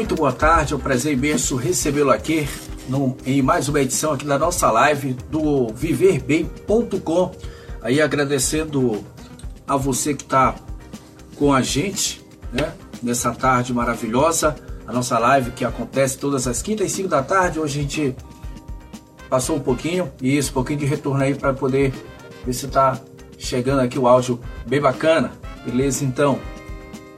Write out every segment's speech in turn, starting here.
Muito boa tarde, é um prazer imenso recebê-lo aqui no, em mais uma edição aqui da nossa live do viverbem.com. Aí agradecendo a você que está com a gente, né? Nessa tarde maravilhosa, a nossa live que acontece todas as quintas e cinco da tarde. Hoje a gente passou um pouquinho e isso, um pouquinho de retorno aí para poder ver se está chegando aqui o áudio bem bacana. Beleza? Então,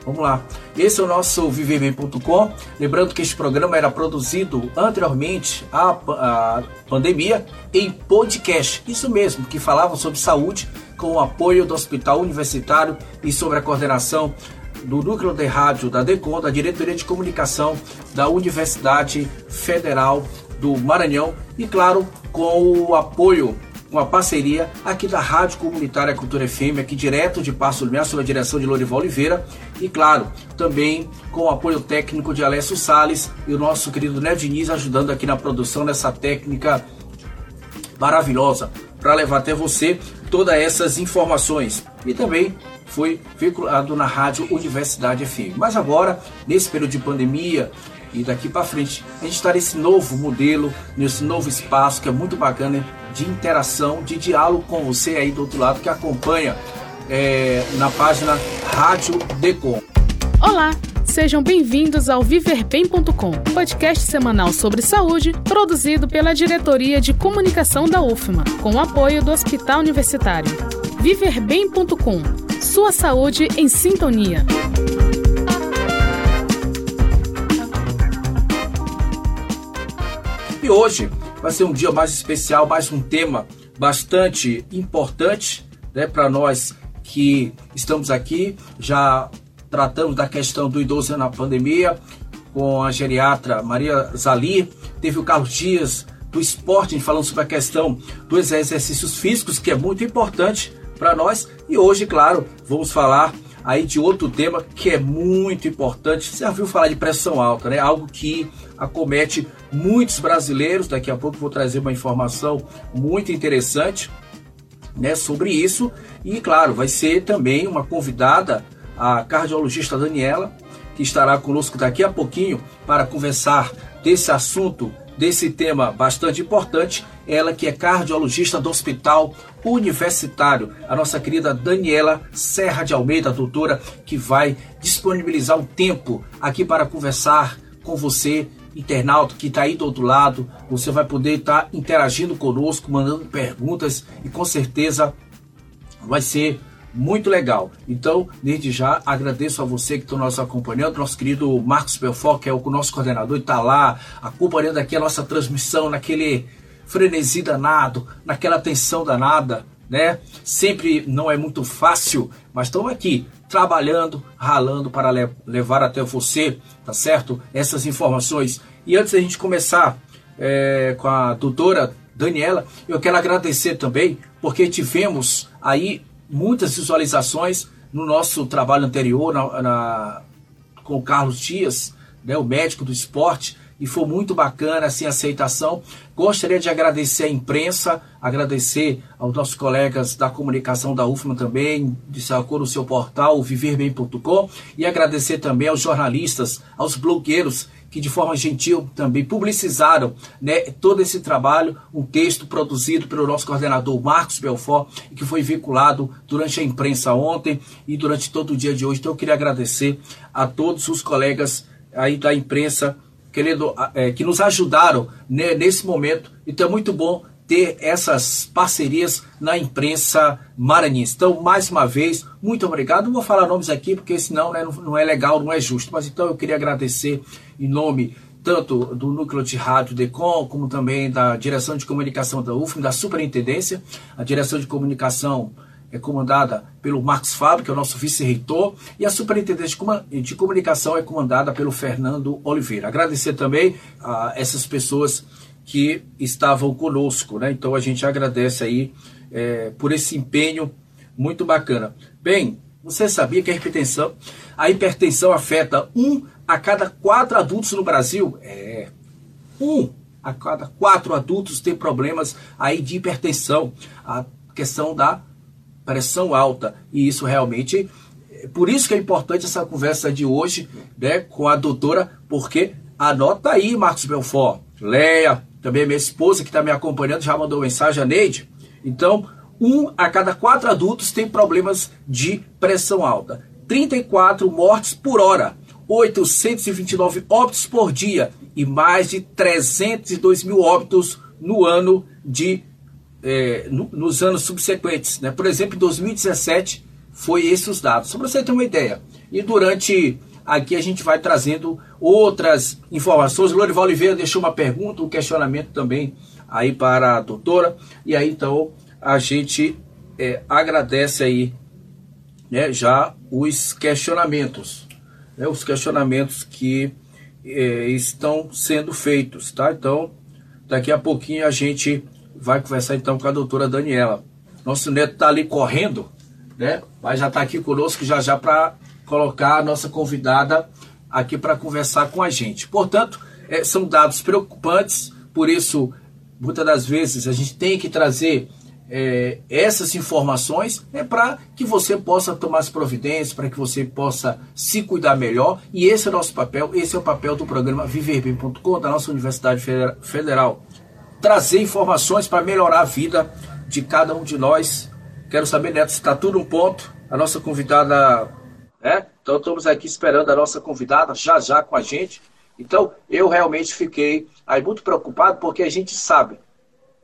Vamos lá. Esse é o nosso viverbem.com. Lembrando que este programa era produzido anteriormente à, pandemia em podcast. Isso mesmo, que falava sobre saúde com o apoio do Hospital Universitário e sobre a coordenação do Núcleo de Rádio da DECOM, da Diretoria de Comunicação da Universidade Federal do Maranhão e, claro, com o apoio com a parceria aqui da Rádio Comunitária Cultura FM, aqui direto de Passo Lumiar, sob a direção de Lorival Oliveira, e claro, também com o apoio técnico de Alessio Sales e o nosso querido Ned Diniz ajudando aqui na produção dessa técnica maravilhosa para levar até você todas essas informações. E também foi veiculado na Rádio Universidade FM. Mas agora, nesse período de pandemia, e daqui para frente a gente está nesse novo modelo, nesse novo espaço que é muito bacana de interação, de diálogo com você aí do outro lado que acompanha é, na página Rádio Decom. Olá, sejam bem-vindos ao viverbem.com, podcast semanal sobre saúde, produzido pela Diretoria de Comunicação da UFMA, com o apoio do Hospital Universitário. Viverbem.com, sua saúde em sintonia. E hoje vai ser um dia mais especial, mais um tema bastante importante né, para nós que estamos aqui, já tratando da questão do idoso na pandemia, com a geriatra Maria Zali, teve o Carlos Dias do esporte, falando sobre a questão dos exercícios físicos, que é muito importante para nós, e hoje, claro, vamos falar aí de outro tema que é muito importante. Você já viu falar de pressão alta, né? Algo que acomete muitos brasileiros. Daqui a pouco vou trazer uma informação muito interessante, né, sobre isso. E claro, vai ser também uma convidada a cardiologista Daniela, que estará conosco daqui a pouquinho para conversar desse assunto, desse tema bastante importante. Ela que é cardiologista do Hospital Universitário, a nossa querida Daniela Serra de Almeida, doutora, que vai disponibilizar um tempo aqui para conversar com você internauta que está aí do outro lado, você vai poder estar tá interagindo conosco, mandando perguntas e com certeza vai ser muito legal. Então, desde já, agradeço a você que está nos acompanhando, nosso querido Marcos Belfort, que é o nosso coordenador, está lá acompanhando aqui a nossa transmissão naquele frenesi danado, naquela tensão danada, né? Sempre não é muito fácil, mas estamos aqui trabalhando, ralando para le levar até você, tá certo? Essas informações. E antes da gente começar é, com a doutora Daniela, eu quero agradecer também, porque tivemos aí muitas visualizações no nosso trabalho anterior na, na, com o Carlos Dias, né, o médico do esporte, e foi muito bacana assim, a aceitação. Gostaria de agradecer à imprensa, agradecer aos nossos colegas da comunicação da UFMA também, de sacou no seu portal, viverbem.com, e agradecer também aos jornalistas, aos blogueiros que de forma gentil também publicizaram né, todo esse trabalho, um texto produzido pelo nosso coordenador Marcos Belfort, que foi vinculado durante a imprensa ontem e durante todo o dia de hoje. Então eu queria agradecer a todos os colegas aí da imprensa querendo, é, que nos ajudaram né, nesse momento. Então é muito bom ter essas parcerias na imprensa maranhense. Então, mais uma vez, muito obrigado. Não vou falar nomes aqui, porque senão né, não é legal, não é justo. Mas então eu queria agradecer em nome tanto do Núcleo de Rádio DECOM, como também da Direção de Comunicação da UFM, da Superintendência, a Direção de Comunicação é comandada pelo Marcos Fábio, que é o nosso vice-reitor, e a Superintendência de Comunicação é comandada pelo Fernando Oliveira. Agradecer também a essas pessoas que estavam conosco, né? Então a gente agradece aí é, por esse empenho muito bacana. Bem, você sabia que a hipertensão, a hipertensão afeta um a cada quatro adultos no Brasil? É, um a cada quatro adultos tem problemas aí de hipertensão. A questão da pressão alta. E isso realmente é por isso que é importante essa conversa de hoje né, com a doutora, porque anota aí, Marcos Belfort, Leia, também minha esposa que está me acompanhando, já mandou mensagem, a Neide. Então, um a cada quatro adultos tem problemas de pressão alta. 34 mortes por hora, 829 óbitos por dia e mais de 302 mil óbitos no ano de é, no, nos anos subsequentes. Né? Por exemplo, em 2017 foi esses os dados. Só para você ter uma ideia. E durante aqui a gente vai trazendo outras informações. Lorival Oliveira deixou uma pergunta, um questionamento também aí para a doutora. E aí então a gente é, agradece aí né, já os questionamentos. Né, os questionamentos que é, estão sendo feitos, tá? Então, daqui a pouquinho a gente vai conversar então com a doutora Daniela. Nosso neto está ali correndo, né? Mas já está aqui conosco já já para colocar a nossa convidada aqui para conversar com a gente. Portanto, é, são dados preocupantes, por isso, muitas das vezes, a gente tem que trazer é, essas informações né, para que você possa tomar as providências, para que você possa se cuidar melhor. E esse é o nosso papel, esse é o papel do programa viverbem.com, da nossa Universidade Federal. Trazer informações para melhorar a vida de cada um de nós. Quero saber, Neto, se está tudo um ponto. A nossa convidada, né? Então estamos aqui esperando a nossa convidada já já com a gente. Então eu realmente fiquei aí muito preocupado porque a gente sabe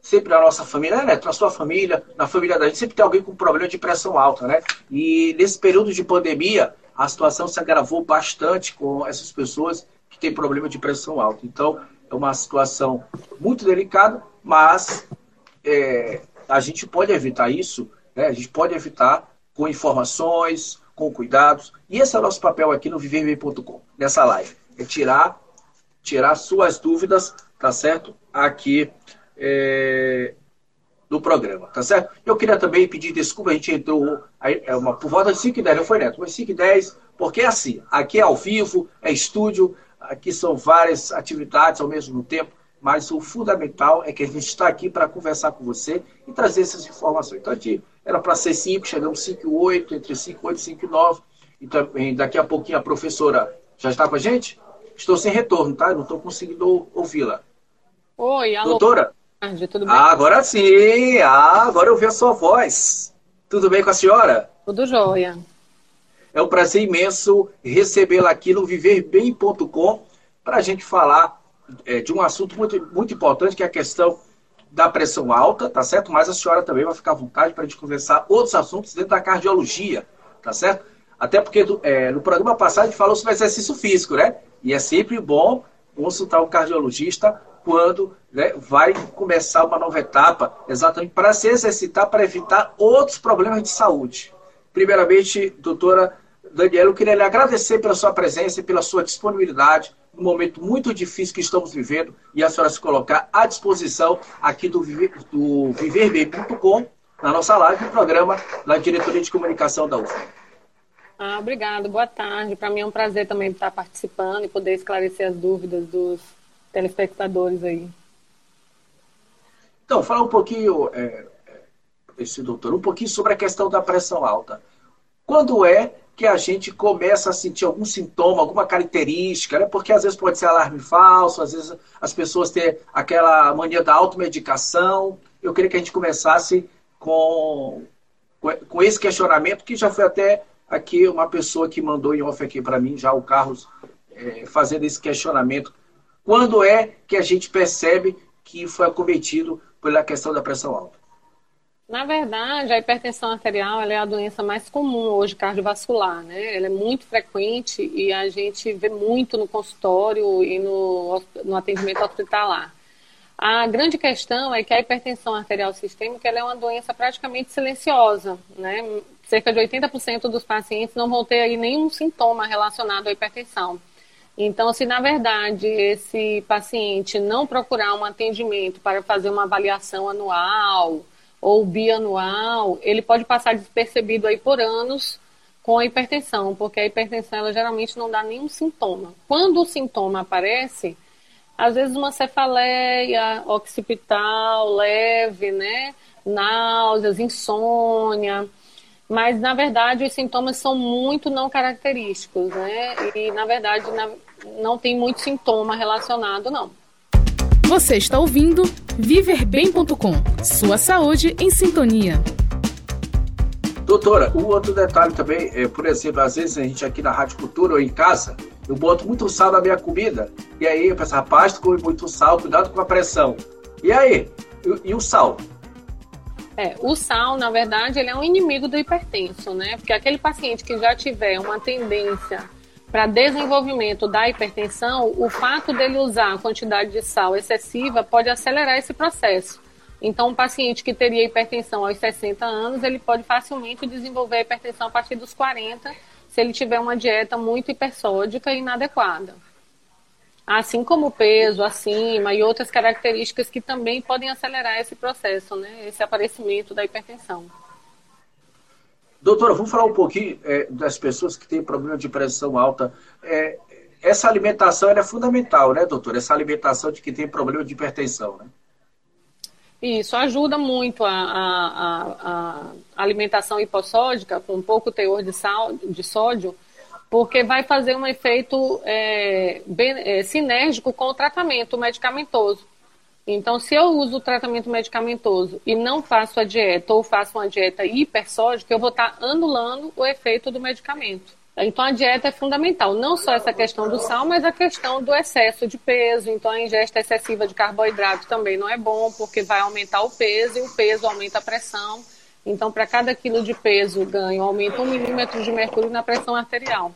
sempre na nossa família, né, na sua família, na família da gente, sempre tem alguém com problema de pressão alta, né? E nesse período de pandemia, a situação se agravou bastante com essas pessoas que têm problema de pressão alta. Então, é uma situação muito delicada, mas é, a gente pode evitar isso, né? a gente pode evitar com informações, com cuidados. E esse é o nosso papel aqui no viverbem.com, nessa live. É tirar, tirar suas dúvidas, tá certo? Aqui é, do programa, tá certo? Eu queria também pedir desculpa, a gente entrou é uma, por volta de 5 e 10, não foi neto, mas 5 e 10, porque é assim, aqui é ao vivo, é estúdio, aqui são várias atividades ao mesmo tempo, mas o fundamental é que a gente está aqui para conversar com você e trazer essas informações. Então, aqui era para ser 5, chegamos 5 e 8, entre 5 e 8 e 5 e 9, e também daqui a pouquinho a professora já está com a gente? Estou sem retorno, tá? Não estou conseguindo ouvi-la. Oi, alô. Doutora? tarde, tudo bem? Ah, agora sim! Ah, agora eu vi a sua voz. Tudo bem com a senhora? Tudo jóia. É um prazer imenso recebê-la aqui no viverbem.com para a gente falar é, de um assunto muito, muito importante, que é a questão da pressão alta, tá certo? Mas a senhora também vai ficar à vontade para a gente conversar outros assuntos dentro da cardiologia, tá certo? Até porque é, no programa passado a gente falou sobre exercício físico, né? E é sempre bom consultar um cardiologista quando né, vai começar uma nova etapa, exatamente para se exercitar, para evitar outros problemas de saúde. Primeiramente, doutora Daniela, eu queria lhe agradecer pela sua presença e pela sua disponibilidade no momento muito difícil que estamos vivendo e a senhora se colocar à disposição aqui do, do viverbem.com, na nossa live, no programa da Diretoria de Comunicação da UFA. Ah, obrigado, boa tarde. Para mim é um prazer também estar participando e poder esclarecer as dúvidas dos telespectadores aí. Então, falar um pouquinho, é, é, esse doutor, um pouquinho sobre a questão da pressão alta. Quando é que a gente começa a sentir algum sintoma, alguma característica, né? Porque às vezes pode ser alarme falso, às vezes as pessoas têm aquela mania da automedicação. Eu queria que a gente começasse com, com esse questionamento, que já foi até aqui uma pessoa que mandou em off aqui para mim, já o Carlos, é, fazendo esse questionamento quando é que a gente percebe que foi acometido pela questão da pressão alta? Na verdade, a hipertensão arterial é a doença mais comum hoje cardiovascular, né? Ela é muito frequente e a gente vê muito no consultório e no, no atendimento hospitalar. A grande questão é que a hipertensão arterial sistêmica é uma doença praticamente silenciosa, né? Cerca de 80% dos pacientes não vão ter aí nenhum sintoma relacionado à hipertensão. Então, se na verdade esse paciente não procurar um atendimento para fazer uma avaliação anual ou bianual, ele pode passar despercebido aí por anos com a hipertensão, porque a hipertensão ela geralmente não dá nenhum sintoma. Quando o sintoma aparece, às vezes uma cefaleia occipital leve, né? Náuseas, insônia, mas na verdade os sintomas são muito não característicos, né? E na verdade não tem muito sintoma relacionado, não. Você está ouvindo viverbem.com. Sua saúde em sintonia. Doutora, o um outro detalhe também, é, por exemplo, às vezes a gente aqui na Rádio Cultura ou em casa, eu boto muito sal na minha comida. E aí eu penso, rapaz, tu come muito sal, cuidado com a pressão. E aí? E, e o sal? É, o sal, na verdade, ele é um inimigo do hipertenso, né? Porque aquele paciente que já tiver uma tendência para desenvolvimento da hipertensão, o fato dele usar a quantidade de sal excessiva pode acelerar esse processo. Então, um paciente que teria hipertensão aos 60 anos, ele pode facilmente desenvolver hipertensão a partir dos 40, se ele tiver uma dieta muito hipersódica e inadequada. Assim como o peso acima e outras características que também podem acelerar esse processo, né? esse aparecimento da hipertensão. Doutora, vamos falar um pouquinho é, das pessoas que têm problema de pressão alta. É, essa alimentação é fundamental, né, doutora? Essa alimentação de quem tem problema de hipertensão, né? Isso ajuda muito a, a, a, alimentação hipossódica, com pouco teor de, sal, de sódio, porque vai fazer um efeito é, bem, é, sinérgico com o tratamento medicamentoso. Então, se eu uso o tratamento medicamentoso e não faço a dieta ou faço uma dieta hipersódica, eu vou estar anulando o efeito do medicamento. Então a dieta é fundamental, não só essa questão do sal, mas a questão do excesso de peso. Então a ingesta excessiva de carboidrato também não é bom, porque vai aumentar o peso e o peso aumenta a pressão. Então, para cada quilo de peso ganho, aumenta um milímetro de mercúrio na pressão arterial.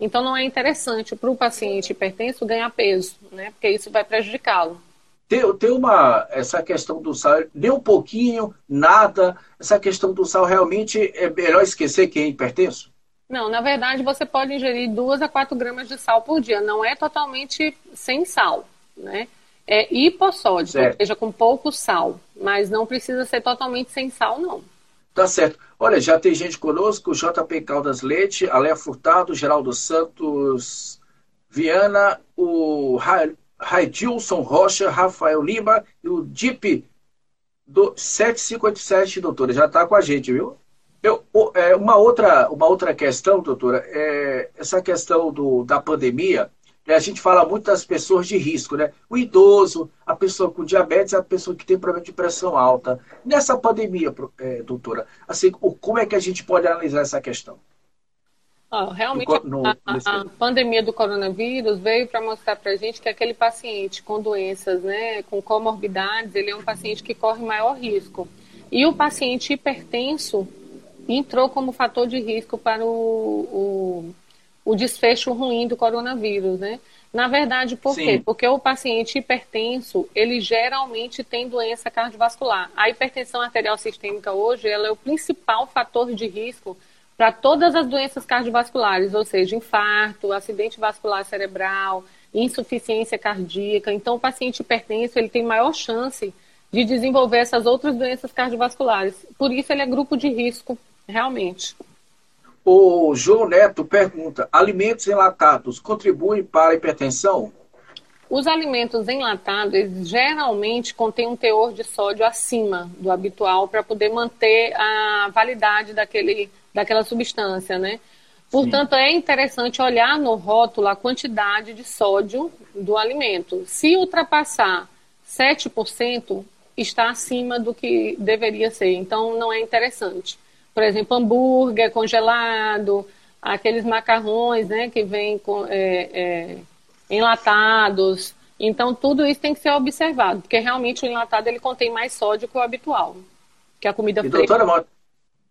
Então, não é interessante para o paciente hipertenso ganhar peso, né? Porque isso vai prejudicá-lo. Tem, tem uma, essa questão do sal, nem um pouquinho, nada. Essa questão do sal realmente é melhor esquecer quem é hipertenso? Não, na verdade você pode ingerir 2 a 4 gramas de sal por dia. Não é totalmente sem sal, né? É hipossódico, certo. ou seja, com pouco sal. Mas não precisa ser totalmente sem sal, não. Tá certo. Olha, já tem gente conosco, JP Caldas Leite, Aléa Furtado, Geraldo Santos Viana, o Raidilson Rocha, Rafael Lima e o Dip do 7587, doutora. Já está com a gente, viu? Eu, é, uma, outra, uma outra questão, doutora, é essa questão do, da pandemia, né, a gente fala muito das pessoas de risco, né? O idoso, a pessoa com diabetes, a pessoa que tem problema de pressão alta. Nessa pandemia, é, doutora, assim, como é que a gente pode analisar essa questão? Realmente, no, no, a, a, pandemia do coronavírus veio para mostrar para a gente que aquele paciente com doenças, né, com comorbidades, ele é um paciente que corre maior risco. E o paciente hipertenso, entrou como fator de risco para o, o, o desfecho ruim do coronavírus, né? Na verdade, por Sim. quê? Porque o paciente hipertenso, ele geralmente tem doença cardiovascular. A hipertensão arterial sistêmica hoje, ela é o principal fator de risco para todas as doenças cardiovasculares, ou seja, infarto, acidente vascular cerebral, insuficiência cardíaca. Então, o paciente hipertenso, ele tem maior chance de desenvolver essas outras doenças cardiovasculares. Por isso, ele é grupo de risco realmente. O João Neto pergunta: alimentos enlatados contribuem para a hipertensão? Os alimentos enlatados geralmente contêm um teor de sódio acima do habitual para poder manter a validade daquele, daquela substância, né? Portanto, Sim. é interessante olhar no rótulo a quantidade de sódio do alimento. Se ultrapassar 7%, está acima do que deveria ser. Então, não é interessante por exemplo, hambúrguer congelado, aqueles macarrões né, que vêm com, é, é, enlatados. Então, tudo isso tem que ser observado, porque realmente o enlatado ele contém mais sódio que o habitual, que a comida e, doutora,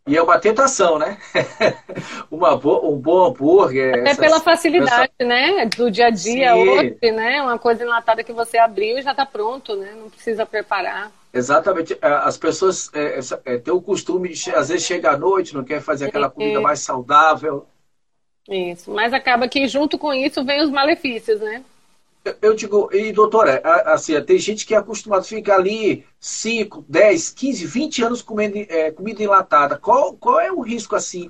e é uma tentação, né? uma bo um bom hambúrguer. Até pela facilidade, né? Do dia a dia, Sim. hoje, né? Uma coisa enlatada que você abriu e já está pronto, né? Não precisa preparar. Exatamente. É, as pessoas é, é, têm o costume de, às vezes, chegar à noite, não quer fazer aquela comida mais saudável. Isso. Mas acaba que, junto com isso, vem os malefícios, né? Eu digo, e doutora, assim, tem gente que é acostumado a ficar ali 5, 10, 15, 20 anos comendo é, comida enlatada. Qual, qual é o risco, assim,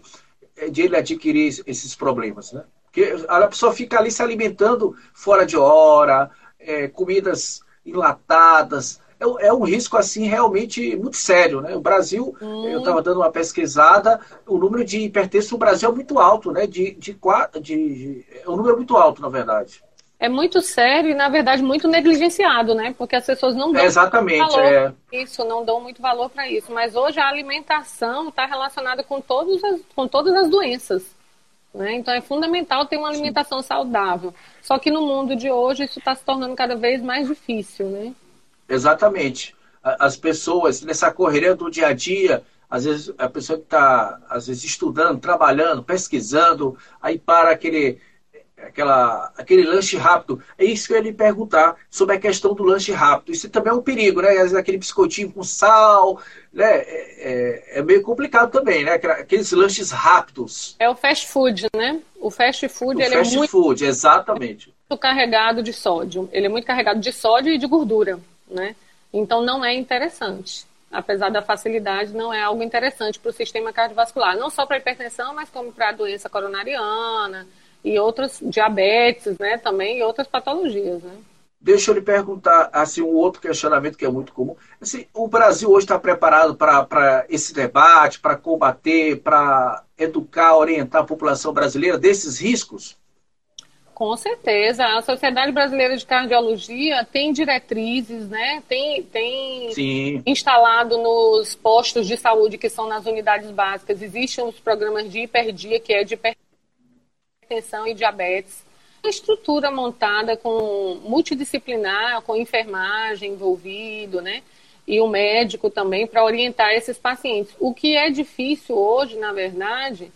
é, de ele adquirir esses problemas, né? Porque a pessoa fica ali se alimentando fora de hora, é, comidas enlatadas, é, é um risco assim realmente muito sério, né? O Brasil, hum. eu estava dando uma pesquisada, o número de hipertensos no Brasil é muito alto, né? De, de, de, de, é um número muito alto, na verdade é muito sério e, na verdade, muito negligenciado, né? Porque as pessoas não dão exatamente, valor é. isso, não dão muito valor para isso. Mas hoje a alimentação está relacionada com, todos as, com todas as doenças. Né? Então é fundamental ter uma alimentação saudável. Só que no mundo de hoje isso está se tornando cada vez mais difícil, né? Exatamente. As pessoas, nessa correria do dia a dia, às vezes a pessoa que está, às vezes, estudando, trabalhando, pesquisando, aí para aquele aquela, aquele lanche rápido. É isso que eu ia lhe perguntar sobre a questão do lanche rápido. Isso também é um perigo, né? Às vezes aquele biscoitinho com sal, né? É, é, é meio complicado também, né? Aqueles lanches rápidos. É o fast food, né? O fast food, o ele fast é muito... food, exatamente. Muito carregado de sódio. Ele é muito carregado de sódio e de gordura, né? Então não é interessante. Apesar da facilidade, não é algo interessante para o sistema cardiovascular. Não só para a hipertensão, mas como para a doença coronariana, e outras diabetes, né, também e outras patologias, né? Deixa eu lhe perguntar assim um outro questionamento que é muito comum. Assim, o Brasil hoje está preparado para esse debate, para combater, para educar, orientar a população brasileira desses riscos? Com certeza. A Sociedade Brasileira de Cardiologia tem diretrizes, né? Tem, tem Sim. instalado nos postos de saúde que são nas unidades básicas. Existem os programas de hiperdia, que é de hiper hipertensão e diabetes. Uma estrutura montada com multidisciplinar, com enfermagem envolvido, né? E o médico também para orientar esses pacientes. O que é difícil hoje, na verdade,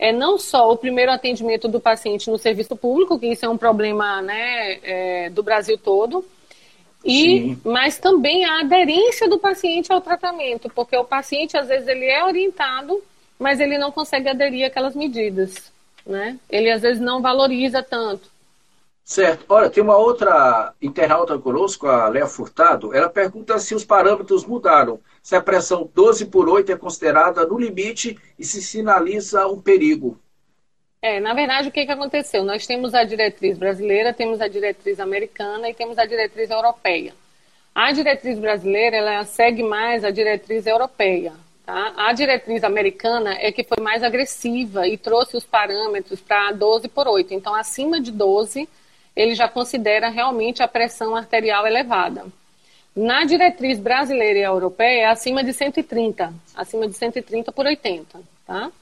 é não só o primeiro atendimento do paciente no serviço público, que isso é um problema né, é, do Brasil todo, e, mas também a aderência do paciente ao tratamento, porque o paciente, às vezes, ele é orientado, mas ele não consegue aderir àquelas medidas né? Ele às vezes não valoriza tanto. Certo. Olha, tem uma outra internauta conosco, a Léa Furtado. Ela pergunta se os parâmetros mudaram. Se a pressão 12 por 8 é considerada no limite e se sinaliza um perigo. É, na verdade, o que, que aconteceu? Nós temos a diretriz brasileira, temos a diretriz americana e temos a diretriz europeia. A diretriz brasileira, ela segue mais a diretriz europeia. Tá? A diretriz americana é que foi mais agressiva e trouxe os parâmetros para 12 por 8. Então, acima de 12, ele já considera realmente a pressão arterial elevada. Na diretriz brasileira e europeia é acima de 130, acima de 130 por 80, tá?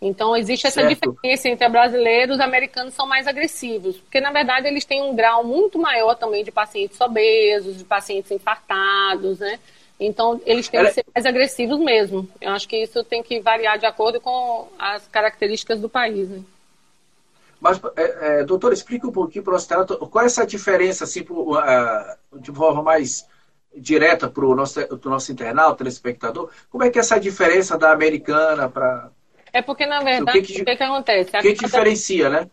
Então existe essa certo. diferença entre brasileiros e os americanos são mais agressivos, porque na verdade eles têm um grau muito maior também de pacientes obesos, de pacientes infartados, né? Então, eles têm que ser mais agressivos mesmo. Eu acho que isso tem que variar de acordo com as características do país. Né? Mas, é, é, doutor, explica um pouquinho para o qual é essa diferença, assim, pro, uh, de forma mais direta para o nosso, nosso internauta, telespectador, como é que é essa diferença da americana para... É porque, na verdade, o que, que, o que, que acontece? O que cada... diferencia, né?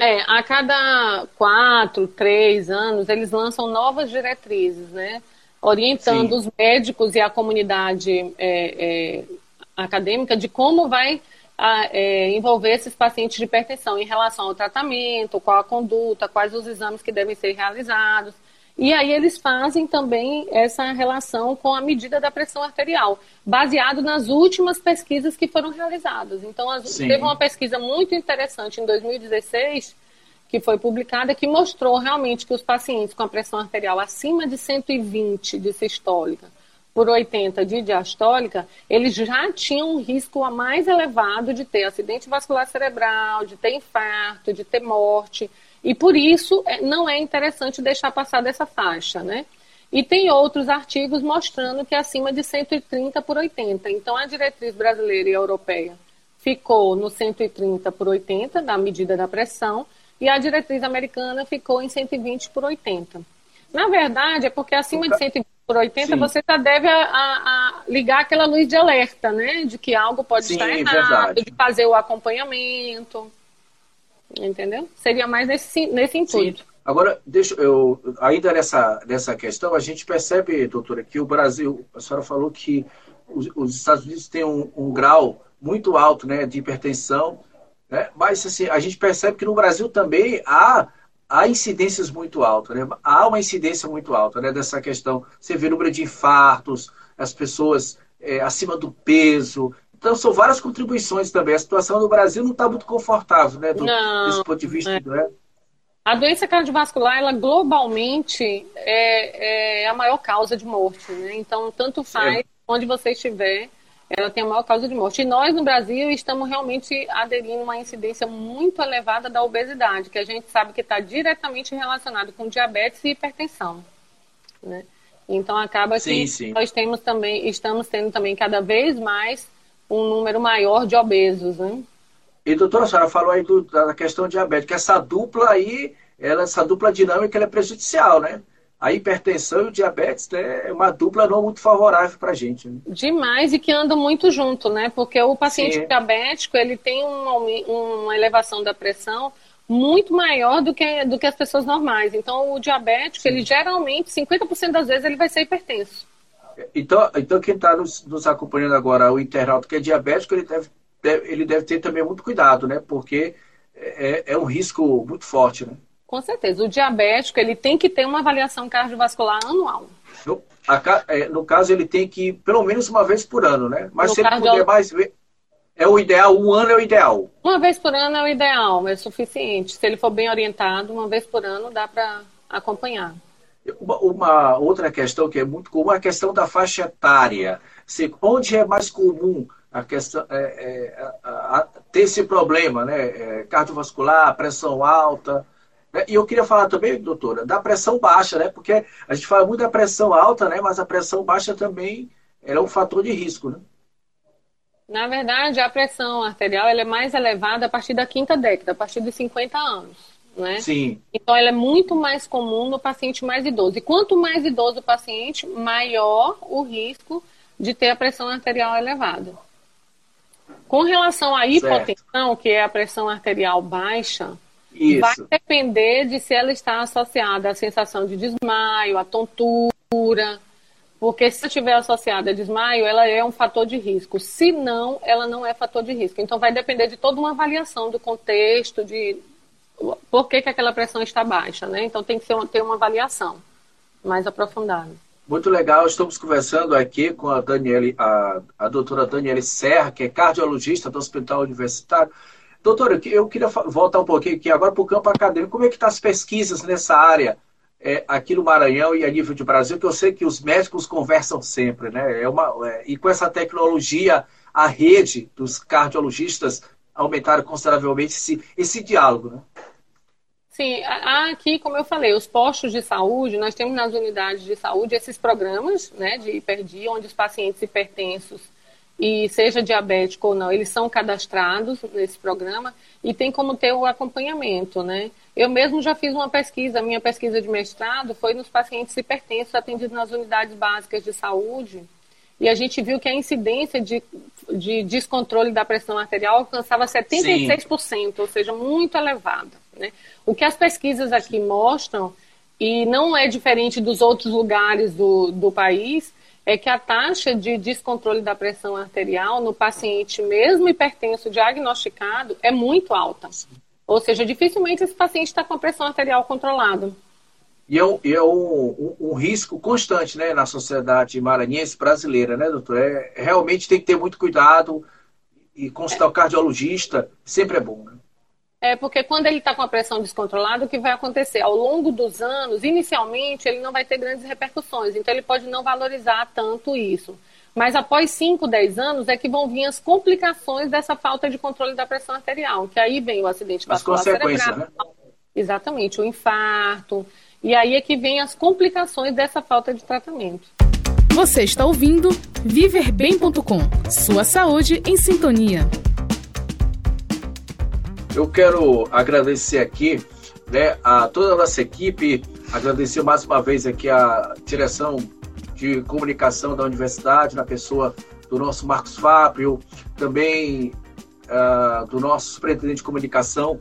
É, a cada quatro, três anos, eles lançam novas diretrizes, né? orientando Sim. os médicos e a comunidade é, é, acadêmica de como vai a, é, envolver esses pacientes de hipertensão em relação ao tratamento, qual a conduta, quais os exames que devem ser realizados. E aí eles fazem também essa relação com a medida da pressão arterial, baseado nas últimas pesquisas que foram realizadas. Então, as, teve uma pesquisa muito interessante em 2016 que foi publicada que mostrou realmente que os pacientes com a pressão arterial acima de 120 de sistólica por 80 de diastólica, eles já tinham um risco mais elevado de ter acidente vascular cerebral, de ter infarto, de ter morte. E por isso é, não é interessante deixar passar dessa faixa, né? E tem outros artigos mostrando que é acima de 130 por 80. Então a diretriz brasileira e europeia ficou no 130 por 80 da medida da pressão e a diretriz americana ficou em 120 por 80. Na verdade, é porque acima de 120 por 80 Sim. você já deve a, a, a ligar aquela luz de alerta, né? De que algo pode Sim, estar errado, verdade. de fazer o acompanhamento. Entendeu? Seria mais nesse, nesse intuito. Sim. Agora, deixa eu, ainda nessa, nessa questão, a gente percebe, doutora, que o Brasil, a senhora falou que os, os Estados Unidos têm um, um grau muito alto né, de hipertensão né? Mas assim, a gente percebe que no Brasil também há, há incidências muito altas, né? Há uma incidência muito alta, né? Dessa questão. Você vê o número de infartos, as pessoas é, acima do peso. Então, são várias contribuições também. A situação no Brasil não está muito confortável, né? Do, não, desse ponto de vista, é. né? A doença cardiovascular, ela globalmente é, é a maior causa de morte, né? Então, tanto faz é. onde você estiver, ela tem a maior causa de morte. E nós, no Brasil, estamos realmente aderindo a uma incidência muito elevada da obesidade, que a gente sabe que está diretamente relacionado com diabetes e hipertensão, né? Então, acaba sim, que sim. nós temos também, estamos tendo também cada vez mais um número maior de obesos, né? E doutora, a senhora falou aí do, da questão diabética. Essa dupla aí, ela, essa dupla dinâmica é prejudicial, né? A hipertensão e o diabetes né, é uma dupla não muito favorável para a gente. Né? Demais e que andam muito junto, né? Porque o paciente Sim. diabético ele tem uma, uma elevação da pressão muito maior do que, do que as pessoas normais. Então, o diabético, Sim. ele geralmente, 50% das vezes, ele vai ser hipertenso. Então, então quem está nos, nos, acompanhando agora, o internauta que é diabético, ele deve ele deve ter também muito cuidado, né? Porque é, é um risco muito forte, né? Com certeza. O diabético, ele tem que ter uma avaliação cardiovascular anual. No, a, é, no caso, ele tem que ir pelo menos uma vez por ano, né? Mas no se ele puder mais ver, é o ideal, um ano é o ideal. Uma vez por ano é o ideal, é suficiente. Se ele for bem orientado, uma vez por ano dá para acompanhar. Uma, uma, outra questão que é muito comum é a questão da faixa etária. Se, onde é mais comum a questão, é, é, a, a, ter esse problema, né? É, cardiovascular, pressão alta. Né? E eu queria falar também, doutora, da pressão baixa, né? Porque a gente fala muito da pressão alta, né? Mas a pressão baixa também é um fator de risco, né? Na verdade, a pressão arterial ela é mais elevada a partir da quinta década, a partir dos 50 anos. Né? Sim. Então, ela é muito mais comum no paciente mais idoso. E quanto mais idoso o paciente, maior o risco de ter a pressão arterial elevada. Com relação à hipotensão, certo. que é a pressão arterial baixa, Isso. vai depender de se ela está associada à sensação de desmaio, à tontura, porque se estiver associada a desmaio, ela é um fator de risco. Se não, ela não é fator de risco. Então vai depender de toda uma avaliação do contexto, de por que, que aquela pressão está baixa, né? Então tem que uma, ter uma avaliação mais aprofundada. Muito legal, estamos conversando aqui com a Daniele, a, a doutora Daniele Serra, que é cardiologista do Hospital Universitário. Doutora, eu queria voltar um pouquinho aqui agora para o campo acadêmico. Como é que estão tá as pesquisas nessa área é, aqui no Maranhão e a nível de Brasil? Que eu sei que os médicos conversam sempre, né? É uma, é, e com essa tecnologia, a rede dos cardiologistas aumentaram consideravelmente esse, esse diálogo, né? Sim, aqui, como eu falei, os postos de saúde, nós temos nas unidades de saúde esses programas né, de hiperdia, onde os pacientes hipertensos, e seja diabético ou não, eles são cadastrados nesse programa e tem como ter o acompanhamento, né? Eu mesmo já fiz uma pesquisa, minha pesquisa de mestrado foi nos pacientes hipertensos atendidos nas unidades básicas de saúde, e a gente viu que a incidência de, de descontrole da pressão arterial alcançava 76%, Sim. ou seja, muito elevada. Né? O que as pesquisas aqui mostram, e não é diferente dos outros lugares do, do país, é que a taxa de descontrole da pressão arterial no paciente, mesmo hipertenso diagnosticado, é muito alta. Ou seja, dificilmente esse paciente está com a pressão arterial controlada. E é, um, é um, um, um, risco constante né, na sociedade maranhense brasileira, né, doutor? É, realmente tem que ter muito cuidado e consultar o cardiologista sempre é bom. Né? É porque quando ele está com a pressão descontrolada, o que vai acontecer? Ao longo dos anos, inicialmente, ele não vai ter grandes repercussões, então ele pode não valorizar tanto isso. Mas após 5, 10 anos é que vão vir as complicações dessa falta de controle da pressão arterial, que aí vem o acidente vascular cerebral. Né? Exatamente, o infarto. E aí é que vem as complicações dessa falta de tratamento. Você está ouvindo viverbem.com. Sua saúde em sintonia. Eu quero agradecer aqui né, a toda a nossa equipe, agradecer mais uma vez aqui a direção de comunicação da universidade, na pessoa do nosso Marcos Fábio, também uh, do nosso superintendente de comunicação,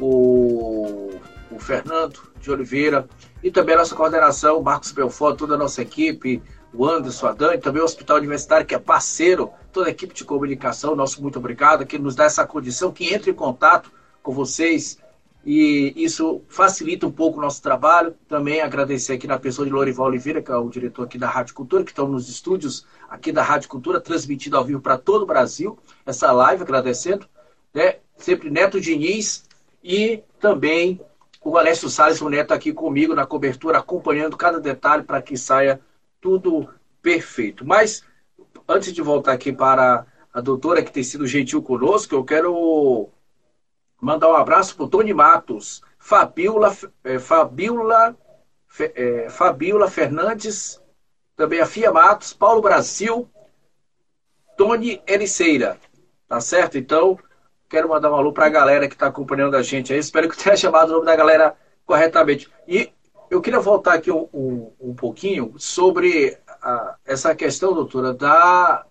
o, o, Fernando de Oliveira, e também a nossa coordenação, Marcos Belfort, toda a nossa equipe, o Anderson, a Dani, também o Hospital Universitário, que é parceiro, toda a equipe de comunicação, nosso muito obrigado, que nos dá essa condição, que entre em contato com vocês e isso facilita um pouco o nosso trabalho. Também agradecer aqui na pessoa de Lorival Oliveira, que é o diretor aqui da Rádio Cultura, que estão nos estúdios aqui da Rádio Cultura, transmitindo ao vivo para todo o Brasil essa live, agradecendo. Né? Sempre Neto Diniz e também o Alessio Salles, o Neto, aqui comigo na cobertura, acompanhando cada detalhe para que saia tudo perfeito. Mas, antes de voltar aqui para a doutora que tem sido gentil conosco, eu quero mandar um abraço para o Tony Matos, Fabiola, é, Fabiola, é, Fabiola Fernandes, também a Fia Matos, Paulo Brasil, Tony Ericeira. Tá certo? Então, quero mandar um alô para a galera que está acompanhando a gente aí. Espero que tenha chamado o nome da galera corretamente. E eu queria voltar aqui um, um, um pouquinho sobre a, essa questão, doutora, da,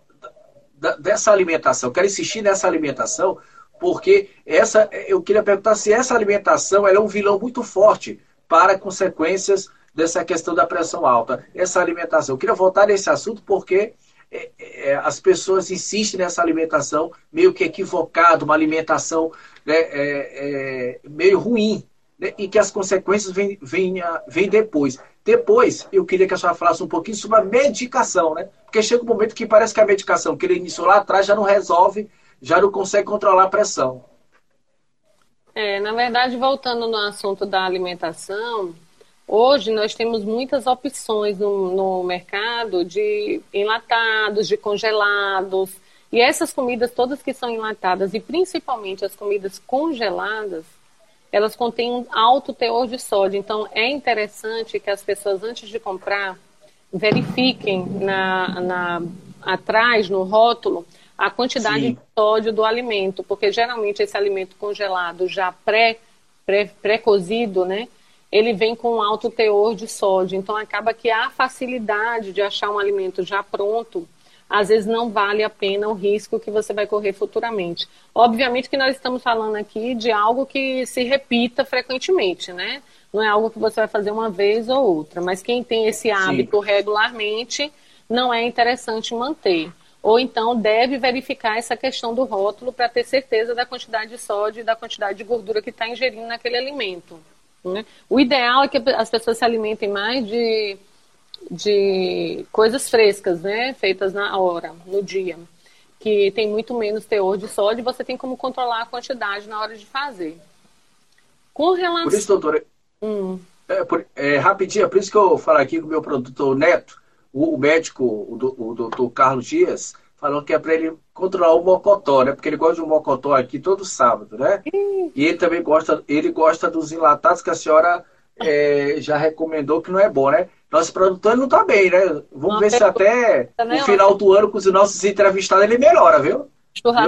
da, dessa alimentação. Eu quero insistir nessa alimentação, porque essa, eu queria perguntar se essa alimentação é um vilão muito forte para consequências dessa questão da pressão alta. Essa alimentação. Eu queria voltar nesse assunto porque é, é, as pessoas insistem nessa alimentação meio que equivocada, uma alimentação né, é, é, meio ruim, né, e que as consequências vêm, vêm, vêm depois. Depois, eu queria que a senhora falasse um pouquinho sobre a medicação, né? Porque chega um momento que parece que a medicação que ele iniciou lá atrás já não resolve, já não consegue controlar a pressão. É, na verdade, voltando no assunto da alimentação, Hoje nós temos muitas opções no, no mercado de enlatados, de congelados. E essas comidas todas que são enlatadas, e principalmente as comidas congeladas, elas contêm um alto teor de sódio. Então é interessante que as pessoas, antes de comprar, verifiquem na, na, atrás, no rótulo, a quantidade Sim. de sódio do alimento, porque geralmente esse alimento congelado já pré, pré, pré-cozido, né? ele vem com um alto teor de sódio. Então, acaba que a facilidade de achar um alimento já pronto, às vezes não vale a pena o risco que você vai correr futuramente. Obviamente que nós estamos falando aqui de algo que se repita frequentemente, né? Não é algo que você vai fazer uma vez ou outra, mas quem tem esse hábito Sim. regularmente, não é interessante manter. Ou então deve verificar essa questão do rótulo para ter certeza da quantidade de sódio e da quantidade de gordura que está ingerindo naquele alimento. Né? O ideal é que as pessoas se alimentem mais de, de coisas frescas, né? Feitas na hora, no dia. Que tem muito menos teor de sódio você tem como controlar a quantidade na hora de fazer. Com relação. Por isso, doutora. Hum. É, por, é, rapidinho, é por isso que eu falo aqui com o meu produtor Neto, o, o médico, o, o doutor Carlos Dias, falou que é para ele controlar o mocotó, né? Porque ele gosta de um mocotó aqui todo sábado, né? E ele também gosta, ele gosta dos enlatados que a senhora é, já recomendou que não é bom, né? Nosso produtor não tá bem, né? Vamos ver se até no final do ano com os nossos entrevistados ele melhora, viu?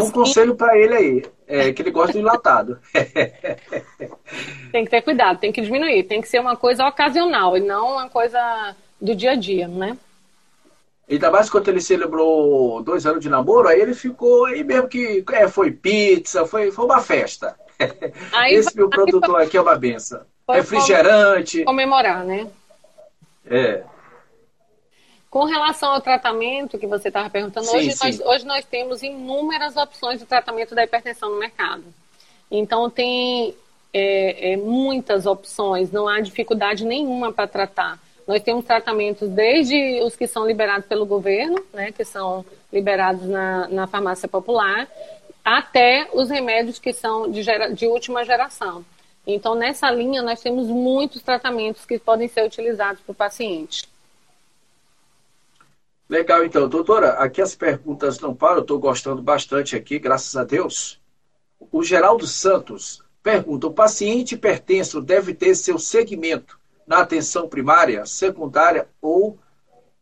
Um conselho para ele aí, é, que ele gosta do enlatado. tem que ter cuidado, tem que diminuir, tem que ser uma coisa ocasional e não uma coisa do dia a dia, né? Ainda mais quando ele celebrou dois anos de namoro, aí ele ficou aí mesmo que é, foi pizza, foi, foi uma festa. Aí, Esse meu produtor aqui é uma benção. Refrigerante. Comemorar, né? É. Com relação ao tratamento que você estava perguntando, sim, hoje, sim. Nós, hoje nós temos inúmeras opções de tratamento da hipertensão no mercado. Então tem é, é, muitas opções, não há dificuldade nenhuma para tratar. Nós temos tratamentos desde os que são liberados pelo governo, né, que são liberados na, na farmácia popular, até os remédios que são de, gera, de última geração. Então, nessa linha, nós temos muitos tratamentos que podem ser utilizados para o paciente. Legal, então. Doutora, aqui as perguntas não param, eu estou gostando bastante aqui, graças a Deus. O Geraldo Santos pergunta: o paciente hipertenso deve ter seu segmento na atenção primária, secundária ou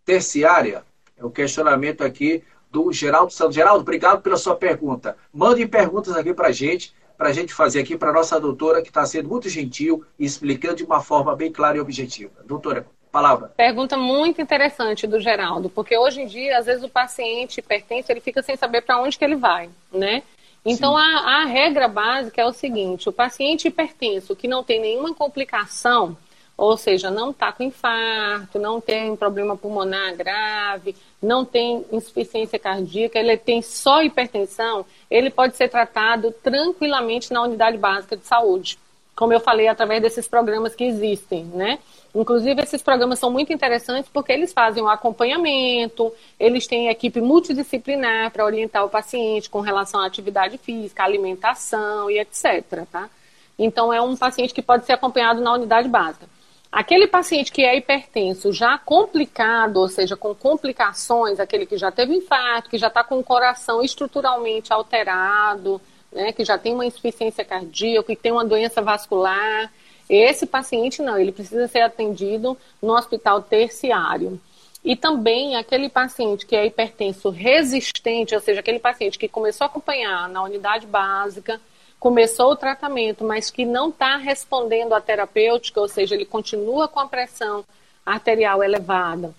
terciária? É o questionamento aqui do Geraldo Santos. Geraldo, obrigado pela sua pergunta. Mande perguntas aqui para a gente, para a gente fazer aqui para a nossa doutora, que está sendo muito gentil e explicando de uma forma bem clara e objetiva. Doutora, palavra. Pergunta muito interessante do Geraldo, porque hoje em dia, às vezes, o paciente hipertenso, ele fica sem saber para onde que ele vai, né? Então, a, a regra básica é o seguinte, o paciente hipertenso que não tem nenhuma complicação, ou seja, não está com infarto, não tem problema pulmonar grave, não tem insuficiência cardíaca, ele tem só hipertensão, ele pode ser tratado tranquilamente na unidade básica de saúde, como eu falei, através desses programas que existem, né? Inclusive, esses programas são muito interessantes porque eles fazem o acompanhamento, eles têm equipe multidisciplinar para orientar o paciente com relação à atividade física, alimentação e etc. Tá? Então, é um paciente que pode ser acompanhado na unidade básica. Aquele paciente que é hipertenso já complicado, ou seja, com complicações, aquele que já teve infarto, que já está com o coração estruturalmente alterado, né, que já tem uma insuficiência cardíaca, que tem uma doença vascular, esse paciente não, ele precisa ser atendido no hospital terciário. E também aquele paciente que é hipertenso resistente, ou seja, aquele paciente que começou a acompanhar na unidade básica, começou o tratamento, mas que não está respondendo à terapêutica, ou seja, ele continua com a pressão arterial elevada.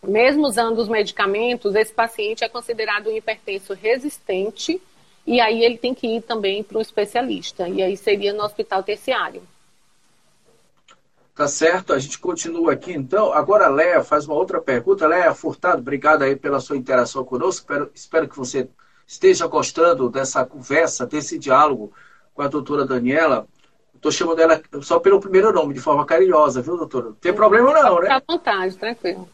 Mesmo usando os medicamentos, esse paciente é considerado um hipertenso resistente e aí ele tem que ir também para um especialista, e aí seria no hospital terciário. Tá certo, a gente continua aqui então. Agora a Léa faz uma outra pergunta. Léa Furtado, obrigado aí pela sua interação conosco. Espero, espero que você esteja gostando dessa conversa, desse diálogo com a doutora Daniela. Estou chamando ela só pelo primeiro nome, de forma carinhosa, viu, doutora? Não tem problema não, né? Fica à vontade, tranquilo.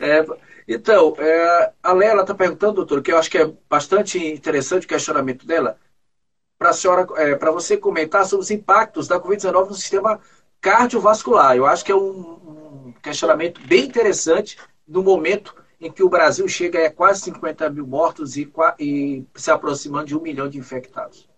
É, então, é, a Lela está perguntando, doutor, que eu acho que é bastante interessante o questionamento dela, para senhora, é, para você comentar sobre os impactos da Covid-19 no sistema cardiovascular. Eu acho que é um, um questionamento bem interessante no momento em que o Brasil chega a quase 50 mil mortos e, e se aproximando de um milhão de infectados.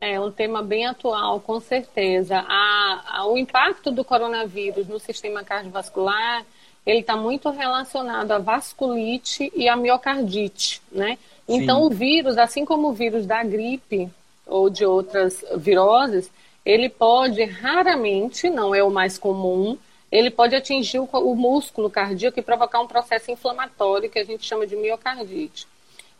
É um tema bem atual, com certeza. A, a, o impacto do coronavírus no sistema cardiovascular ele está muito relacionado à vasculite e à miocardite, né? Sim. Então o vírus, assim como o vírus da gripe ou de outras viroses, ele pode raramente, não é o mais comum, ele pode atingir o, o músculo cardíaco e provocar um processo inflamatório que a gente chama de miocardite.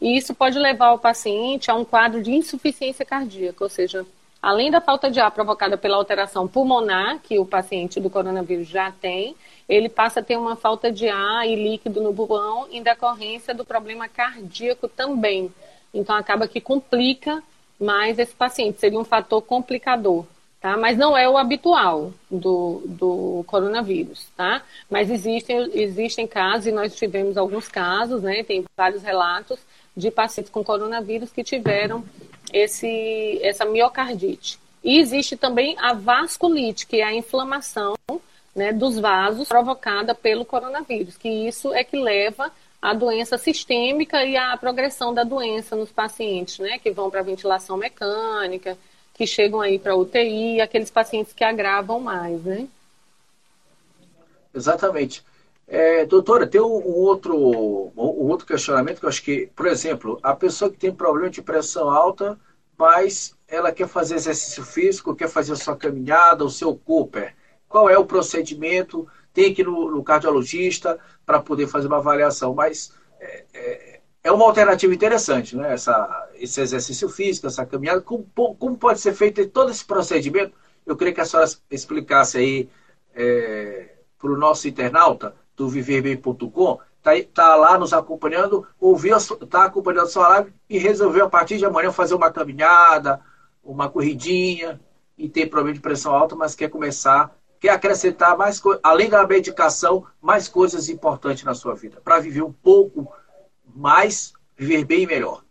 E isso pode levar o paciente a um quadro de insuficiência cardíaca, ou seja, além da falta de ar provocada pela alteração pulmonar, que o paciente do coronavírus já tem, ele passa a ter uma falta de ar e líquido no pulmão em decorrência do problema cardíaco também. Então acaba que complica mais esse paciente, seria um fator complicador tá? Mas não é o habitual do, do coronavírus, tá? Mas existem, existem casos, e nós tivemos alguns casos, né? Tem vários relatos de pacientes com coronavírus que tiveram esse, essa miocardite. E existe também a vasculite, que é a inflamação né, dos vasos provocada pelo coronavírus, que isso é que leva à doença sistêmica e à progressão da doença nos pacientes, né, que vão para ventilação mecânica, que chegam aí para UTI, aqueles pacientes que agravam mais, né? Exatamente. É, doutora, tem um, outro, um outro questionamento que eu acho que, por exemplo, a pessoa que tem problema de pressão alta, mas ela quer fazer exercício físico, quer fazer a sua caminhada, o seu Cooper. Qual é o procedimento? Tem que ir no, no cardiologista para poder fazer uma avaliação, mas é, é, é uma alternativa interessante, né? Essa, esse exercício físico, essa caminhada. Como, como pode ser feito todo esse procedimento? Eu queria que a senhora explicasse aí é, para o nosso internauta do viverbem.com, está tá lá nos acompanhando, ouviu, está acompanhando a sua live e resolveu a partir de amanhã fazer uma caminhada, uma corridinha e tem problema de pressão alta, mas quer começar, quer acrescentar mais além da medicação, mais coisas importantes na sua vida, para viver um pouco mais, viver bem e melhor.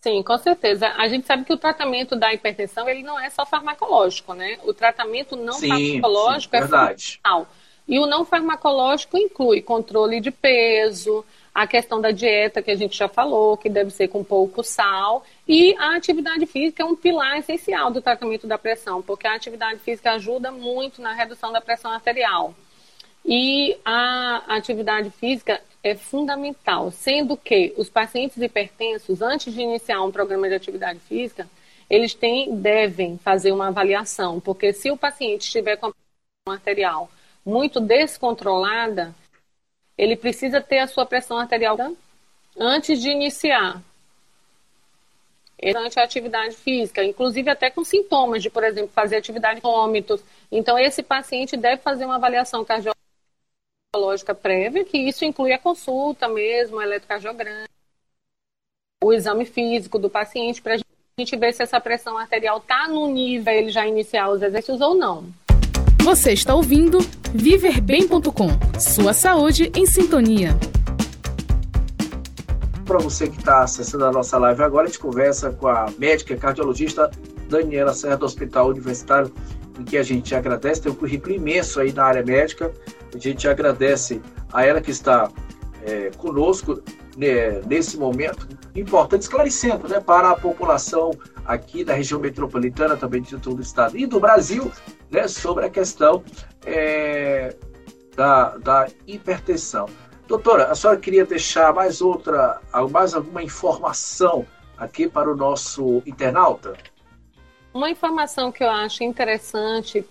Sim, com certeza. A gente sabe que o tratamento da hipertensão ele não é só farmacológico, né? O tratamento não sim, farmacológico sim, é verdade. fundamental. E o não farmacológico inclui controle de peso, a questão da dieta que a gente já falou, que deve ser com pouco sal, e a atividade física é um pilar essencial do tratamento da pressão, porque a atividade física ajuda muito na redução da pressão arterial. E a atividade física é fundamental, sendo que os pacientes hipertensos, antes de iniciar um programa de atividade física, eles têm, devem fazer uma avaliação, porque se o paciente estiver com a pressão arterial muito descontrolada, ele precisa ter a sua pressão arterial antes de iniciar durante a atividade física, inclusive até com sintomas de, por exemplo, fazer atividade de vômitos. Então, esse paciente deve fazer uma avaliação cardiológica lógica prévia, que isso inclui a consulta mesmo, o eletrocardiograma, o exame físico do paciente, para a gente vê se essa pressão arterial está no nível ele já iniciar os exercícios ou não. Você está ouvindo viverbem.com. Sua saúde em sintonia. Para você que está acessando a nossa live agora, a gente conversa com a médica cardiologista Daniela Serra do Hospital Universitário, em que a gente agradece, tem um currículo imenso aí na área médica. A gente agradece a ela que está é, conosco né, nesse momento importante, esclarecendo né, para a população aqui da região metropolitana, também de todo o estado e do Brasil, né, sobre a questão é, da, da hipertensão. Doutora, a senhora queria deixar mais outra, mais alguma informação aqui para o nosso internauta? Uma informação que eu acho interessante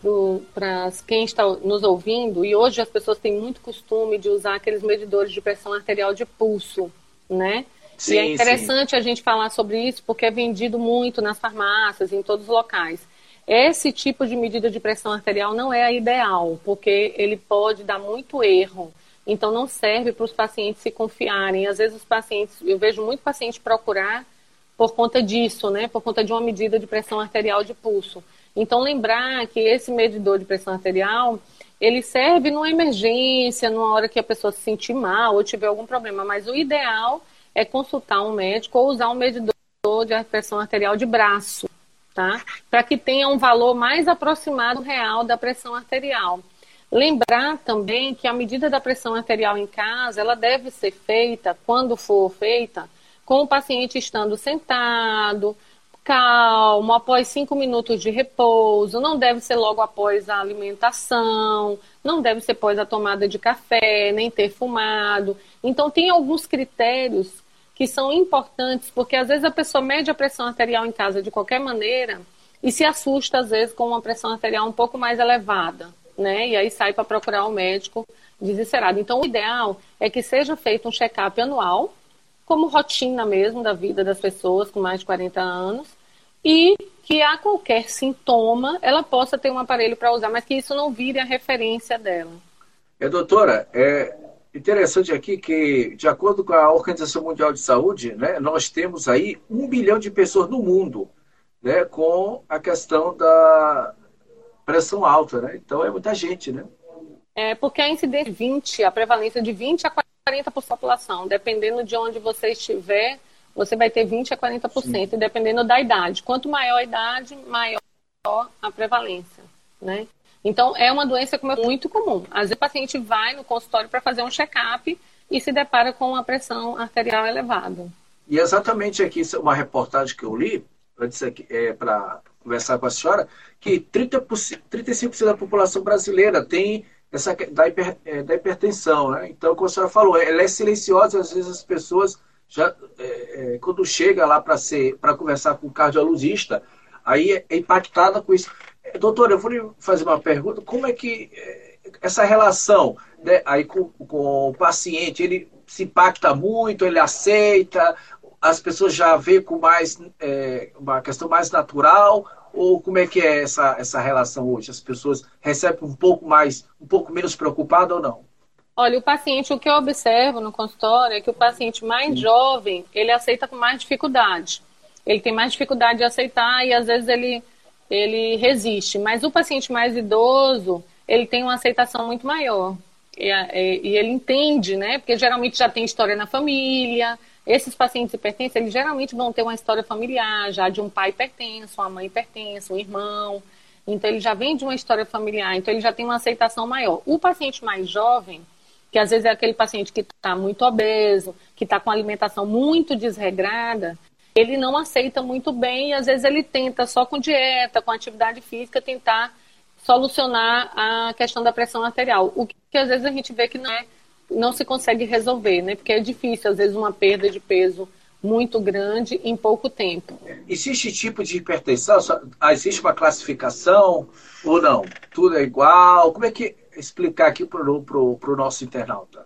para quem está nos ouvindo, e hoje as pessoas têm muito costume de usar aqueles medidores de pressão arterial de pulso, né? Sim, e é interessante sim. a gente falar sobre isso porque é vendido muito nas farmácias, em todos os locais. Esse tipo de medida de pressão arterial não é a ideal, porque ele pode dar muito erro. Então não serve para os pacientes se confiarem. Às vezes os pacientes, eu vejo muito paciente procurar por conta disso, né? Por conta de uma medida de pressão arterial de pulso. Então lembrar que esse medidor de pressão arterial, ele serve numa emergência, numa hora que a pessoa se sentir mal ou tiver algum problema, mas o ideal é consultar um médico ou usar um medidor de pressão arterial de braço, tá? Para que tenha um valor mais aproximado real da pressão arterial. Lembrar também que a medida da pressão arterial em casa, ela deve ser feita, quando for feita, com o paciente estando sentado, calmo, após cinco minutos de repouso, não deve ser logo após a alimentação, não deve ser após a tomada de café, nem ter fumado. Então, tem alguns critérios que são importantes, porque às vezes a pessoa mede a pressão arterial em casa de qualquer maneira e se assusta, às vezes, com uma pressão arterial um pouco mais elevada, né? E aí sai para procurar o um médico desesperado. Então, o ideal é que seja feito um check-up anual, como rotina mesmo da vida das pessoas com mais de 40 anos, e que a qualquer sintoma ela possa ter um aparelho para usar, mas que isso não vire a referência dela. É, doutora, é interessante aqui que, de acordo com a Organização Mundial de Saúde, né, nós temos aí um bilhão de pessoas no mundo né, com a questão da pressão alta, né? Então é muita gente, né? É porque a incidência 20, a prevalência de 20 a 40% da população. Dependendo de onde você estiver, você vai ter 20% a 40%, Sim. dependendo da idade. Quanto maior a idade, maior a prevalência, né? Então, é uma doença como é muito comum. Às vezes, o paciente vai no consultório para fazer um check-up e se depara com uma pressão arterial elevada. E exatamente aqui, uma reportagem que eu li, para é, conversar com a senhora, que 30%, 35% da população brasileira tem essa da, hiper, é, da hipertensão, né? Então, como a senhora falou, ela é silenciosa, às vezes as pessoas já é, é, quando chega lá para ser para conversar com o cardiologista, aí é, é impactada com isso. É, doutor, eu vou lhe fazer uma pergunta. Como é que é, essa relação né, aí com, com o paciente, ele se impacta muito, ele aceita, as pessoas já vê com mais é, uma questão mais natural ou como é que é essa, essa relação hoje? As pessoas recebem um pouco mais, um pouco menos preocupado ou não? Olha, o paciente, o que eu observo no consultório é que o paciente mais Sim. jovem, ele aceita com mais dificuldade. Ele tem mais dificuldade de aceitar e às vezes ele, ele resiste. Mas o paciente mais idoso, ele tem uma aceitação muito maior. E, e, e ele entende, né? Porque geralmente já tem história na família, esses pacientes hipertensos, eles geralmente vão ter uma história familiar, já de um pai hipertenso, uma mãe hipertensa, um irmão. Então, ele já vem de uma história familiar, então ele já tem uma aceitação maior. O paciente mais jovem, que às vezes é aquele paciente que está muito obeso, que está com alimentação muito desregrada, ele não aceita muito bem e às vezes ele tenta só com dieta, com atividade física, tentar solucionar a questão da pressão arterial. O que, que às vezes a gente vê que não é não se consegue resolver, né? Porque é difícil, às vezes, uma perda de peso muito grande em pouco tempo. Existe tipo de hipertensão? Ah, existe uma classificação ou não? Tudo é igual? Como é que explicar aqui para o nosso internauta?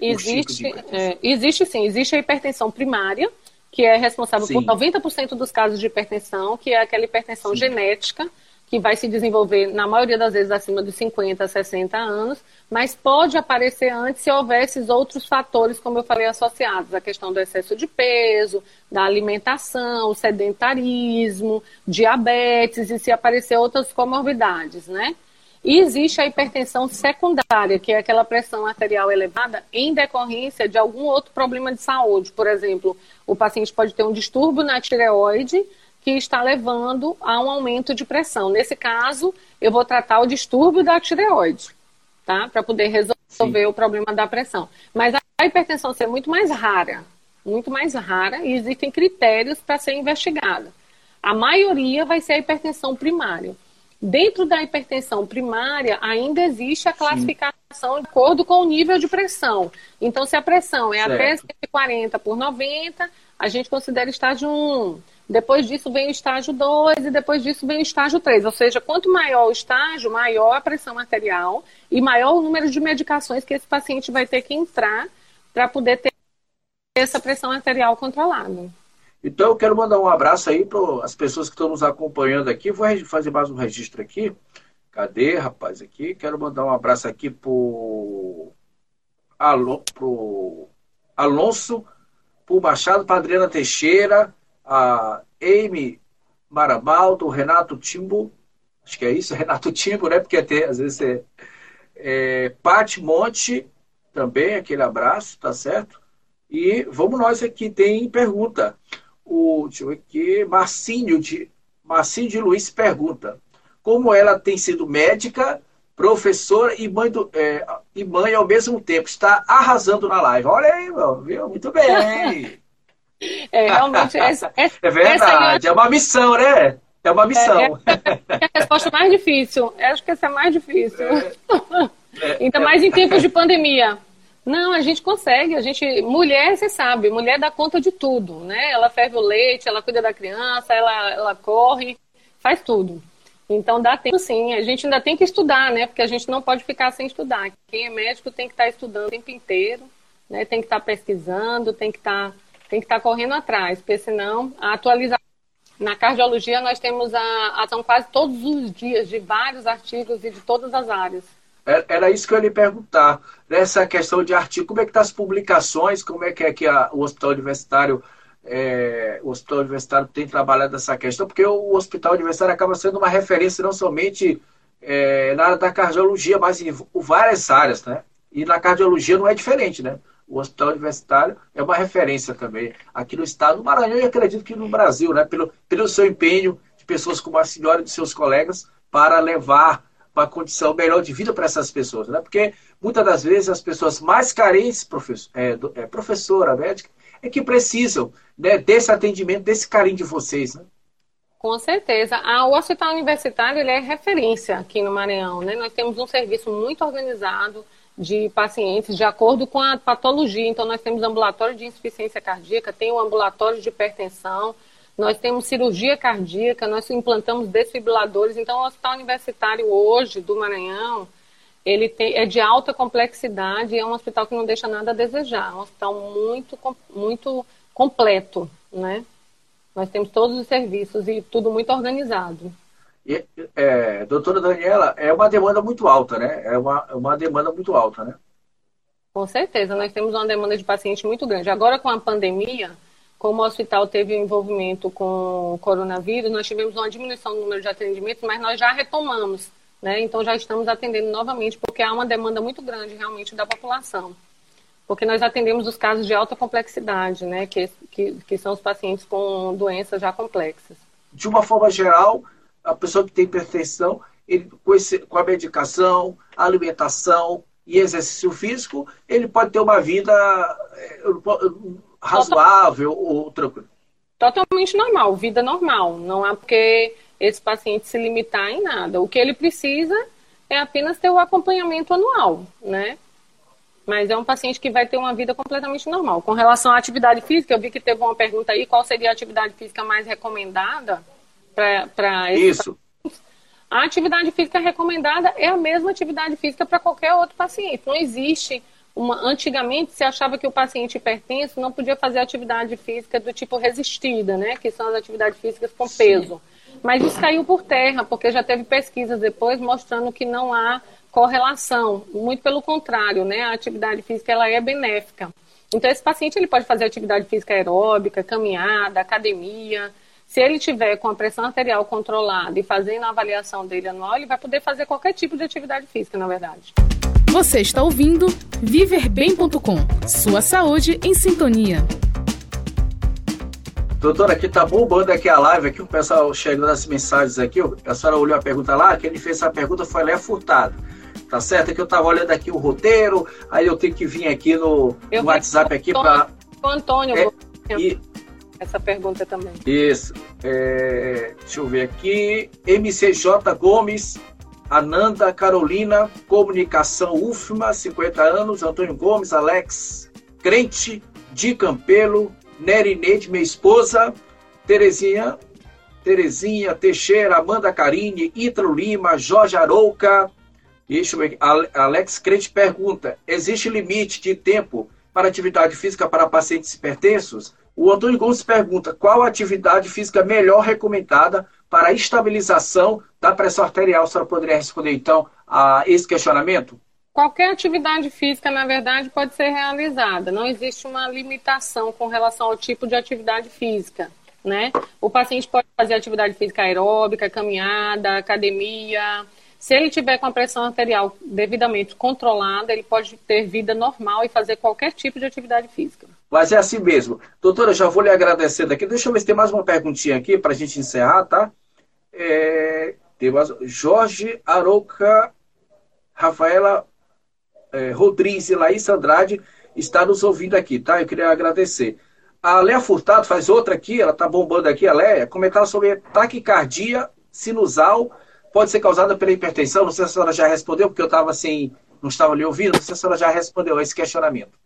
Existe, é, existe sim, existe a hipertensão primária, que é responsável sim. por 90% dos casos de hipertensão, que é aquela hipertensão sim. genética, que vai se desenvolver, na maioria das vezes, acima dos 50, 60 anos, mas pode aparecer antes se houvesse outros fatores, como eu falei, associados. A questão do excesso de peso, da alimentação, sedentarismo, diabetes e se aparecer outras comorbidades, né? E existe a hipertensão secundária, que é aquela pressão arterial elevada em decorrência de algum outro problema de saúde. Por exemplo, o paciente pode ter um distúrbio na tireoide que está levando a um aumento de pressão. Nesse caso, eu vou tratar o distúrbio da tireoide, tá? Para poder resolver Sim. o problema da pressão. Mas a hipertensão ser muito mais rara, muito mais rara, e existem critérios para ser investigada. A maioria vai ser a hipertensão primária. Dentro da hipertensão primária, ainda existe a classificação Sim. de acordo com o nível de pressão. Então, se a pressão é certo. até 140 por 90, a gente considera estágio 1. Depois disso vem o estágio 2 e depois disso vem o estágio 3. Ou seja, quanto maior o estágio, maior a pressão arterial e maior o número de medicações que esse paciente vai ter que entrar para poder ter essa pressão arterial controlada. Então eu quero mandar um abraço aí para as pessoas que estão nos acompanhando aqui. Vou fazer mais um registro aqui. Cadê, rapaz, aqui? Quero mandar um abraço aqui pro, Alon, pro Alonso, pro Machado, para Adriana Teixeira, a Amy Marabaldo, Renato Timbo, acho que é isso, Renato Timbo, né? Porque até às vezes é, é Monte, também aquele abraço, tá certo? E vamos nós aqui, tem pergunta. O, deixa eu ver aqui, Marcinho de, Marcinho de Luiz pergunta: como ela tem sido médica, professora e mãe, do, é, e mãe ao mesmo tempo? Está arrasando na live. Olha aí, viu? Muito bem. É, realmente, essa, essa, é verdade, é, é, uma missão, né? É uma missão. É, é, a resposta mais difícil. Eu acho que essa é mais difícil. É, é Ainda é. mais em tempos de pandemia. Não, a gente consegue. A gente, mulher, você sabe, mulher dá conta de tudo, né? Ela ferve o leite, ela cuida da criança, ela, ela corre, faz tudo. Então dá tempo sim. A gente ainda tem que estudar, né? Porque a gente não pode ficar sem estudar. Quem é médico tem que estar estudando o tempo inteiro, né? Tem que estar pesquisando, tem que estar tem que estar correndo atrás, porque senão a atualização. Na cardiologia, nós temos a ação quase todos os dias de vários artigos e de todas as áreas. É, era isso que eu ia lhe perguntar. Nessa questão de artigo, como é que estão tá as publicações? Como é que é que a, o Hospital Universitário é, o Hospital Universitário tem trabalhado essa questão? Porque o Hospital Universitário acaba sendo uma referência não somente é, na área da cardiologia, mas em várias áreas, né? E na cardiologia não é diferente, né? O Hospital Universitário é uma referência também aqui no estado do Maranhão e acredito que no Brasil, né? Pelo, pelo seu empenho de pessoas como a senhora e de seus colegas para levar uma condição melhor de vida para essas pessoas, né? Porque muitas das vezes as pessoas mais carentes, professor, é, é, professora, médica, é que precisam né, desse atendimento, desse carinho de vocês, né? Com certeza. Ah, o Hospital Universitário ele é referência aqui no Maranhão, né? Nós temos um serviço muito organizado, de pacientes de acordo com a patologia. Então, nós temos ambulatório de insuficiência cardíaca, tem o ambulatório de hipertensão, nós temos cirurgia cardíaca, nós implantamos desfibriladores. Então, o Hospital Universitário hoje do Maranhão, ele tem, é de alta complexidade e é um hospital que não deixa nada a desejar. É um hospital muito, muito completo, né? Nós temos todos os serviços e tudo muito organizado. E, é, doutora Daniela, é uma demanda muito alta, né? É uma, é uma demanda muito alta, né? Com certeza, nós temos uma demanda de paciente muito grande. Agora, com a pandemia, como o hospital teve envolvimento com o coronavírus, nós tivemos uma diminuição no número de atendimentos, mas nós já retomamos, né? Então, já estamos atendendo novamente, porque há uma demanda muito grande, realmente, da população. Porque nós atendemos os casos de alta complexidade, né? Que, que, que são os pacientes com doenças já complexas. De uma forma geral, a pessoa que tem hipertensão, ele, com, esse, com a medicação, alimentação e exercício físico, ele pode ter uma vida é, razoável ou tranquila. Totalmente normal, vida normal. Não é porque esse paciente se limitar em nada. O que ele precisa é apenas ter o acompanhamento anual, né? Mas é um paciente que vai ter uma vida completamente normal. Com relação à atividade física, eu vi que teve uma pergunta aí, qual seria a atividade física mais recomendada? Para Isso. A atividade física recomendada é a mesma atividade física para qualquer outro paciente. Não existe uma. Antigamente se achava que o paciente hipertenso não podia fazer atividade física do tipo resistida, né? Que são as atividades físicas com Sim. peso. Mas isso caiu por terra, porque já teve pesquisas depois mostrando que não há correlação, muito pelo contrário, né? A atividade física ela é benéfica. Então esse paciente ele pode fazer atividade física aeróbica, caminhada, academia. Se ele tiver com a pressão arterial controlada e fazendo a avaliação dele anual, ele vai poder fazer qualquer tipo de atividade física, na verdade. Você está ouvindo viverbem.com. Sua saúde em sintonia. Doutora, aqui tá bombando aqui a live, aqui o pessoal chegando as mensagens aqui, a senhora olhou a pergunta lá, quem fez essa pergunta foi Léo Furtado. Tá certo? É que eu tava olhando aqui o roteiro, aí eu tenho que vir aqui no, no WhatsApp aqui para. O Antônio, é, e... essa pergunta também. Isso. É, deixa eu ver aqui. MCJ Gomes, Ananda Carolina, Comunicação UFMA, 50 anos, Antônio Gomes, Alex Crente, de Campelo, Nerineide, minha esposa, Terezinha, Terezinha Teixeira, Amanda Carine, Itro Lima, Jorge Arouca, isso, Alex Crente pergunta: existe limite de tempo para atividade física para pacientes hipertensos? O Antônio Gomes pergunta: qual a atividade física melhor recomendada para a estabilização da pressão arterial? A senhora poderia responder então a esse questionamento? Qualquer atividade física, na verdade, pode ser realizada. Não existe uma limitação com relação ao tipo de atividade física. Né? O paciente pode fazer atividade física aeróbica, caminhada, academia, se ele tiver com a pressão arterial devidamente controlada, ele pode ter vida normal e fazer qualquer tipo de atividade física. Mas é assim mesmo. Doutora, já vou lhe agradecer daqui. Deixa eu ver se tem mais uma perguntinha aqui para a gente encerrar, tá? É, tem mais... Jorge Arouca, Rafaela é, Rodrigues e Laís Andrade está nos ouvindo aqui, tá? Eu queria agradecer. A Léa Furtado faz outra aqui, ela está bombando aqui, a Léa, comentar sobre taquicardia sinusal pode ser causada pela hipertensão? Não sei se a senhora já respondeu, porque eu estava assim, não estava lhe ouvindo. Não sei se a senhora já respondeu a esse questionamento.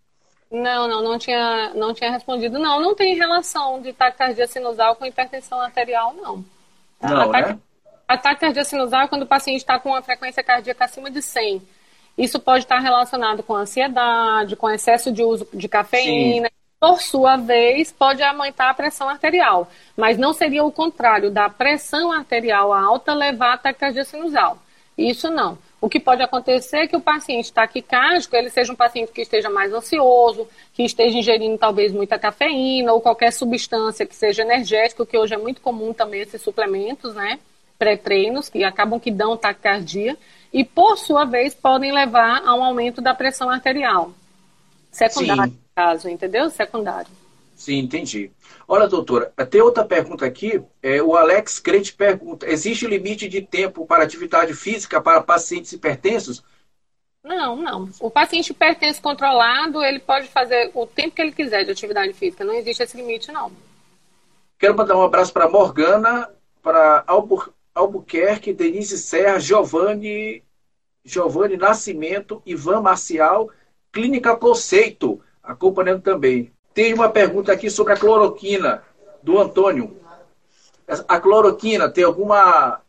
Não, não, não tinha, não tinha respondido. Não, não tem relação de taquicardia sinusal com hipertensão arterial, não. Não, a, né? taquicardia sinusal é quando o paciente está com uma frequência cardíaca acima de 100. Isso pode estar relacionado com ansiedade, com excesso de uso de cafeína. Sim por sua vez, pode aumentar a pressão arterial, mas não seria o contrário, da pressão arterial alta levar a taquicardia sinusal. Isso não. O que pode acontecer é que o paciente taquicárdico, ele seja um paciente que esteja mais ansioso, que esteja ingerindo talvez muita cafeína ou qualquer substância que seja energética, que hoje é muito comum também esses suplementos, né? Pré-treinos, que acabam que dão taquicardia, e por sua vez podem levar a um aumento da pressão arterial secundária. Sim caso, entendeu? Secundário. Sim, entendi. Olha, doutora, tem outra pergunta aqui. É, o Alex Crente pergunta: existe limite de tempo para atividade física para pacientes hipertensos? Não, não. O paciente hipertenso controlado, ele pode fazer o tempo que ele quiser de atividade física. Não existe esse limite, não. Quero mandar um abraço para Morgana, para Albu Albuquerque, Denise Serra, Giovanni, Giovanni Nascimento, Ivan Marcial, Clínica Conceito acompanhando também. Tem uma pergunta aqui sobre a cloroquina, do Antônio. A cloroquina tem alguma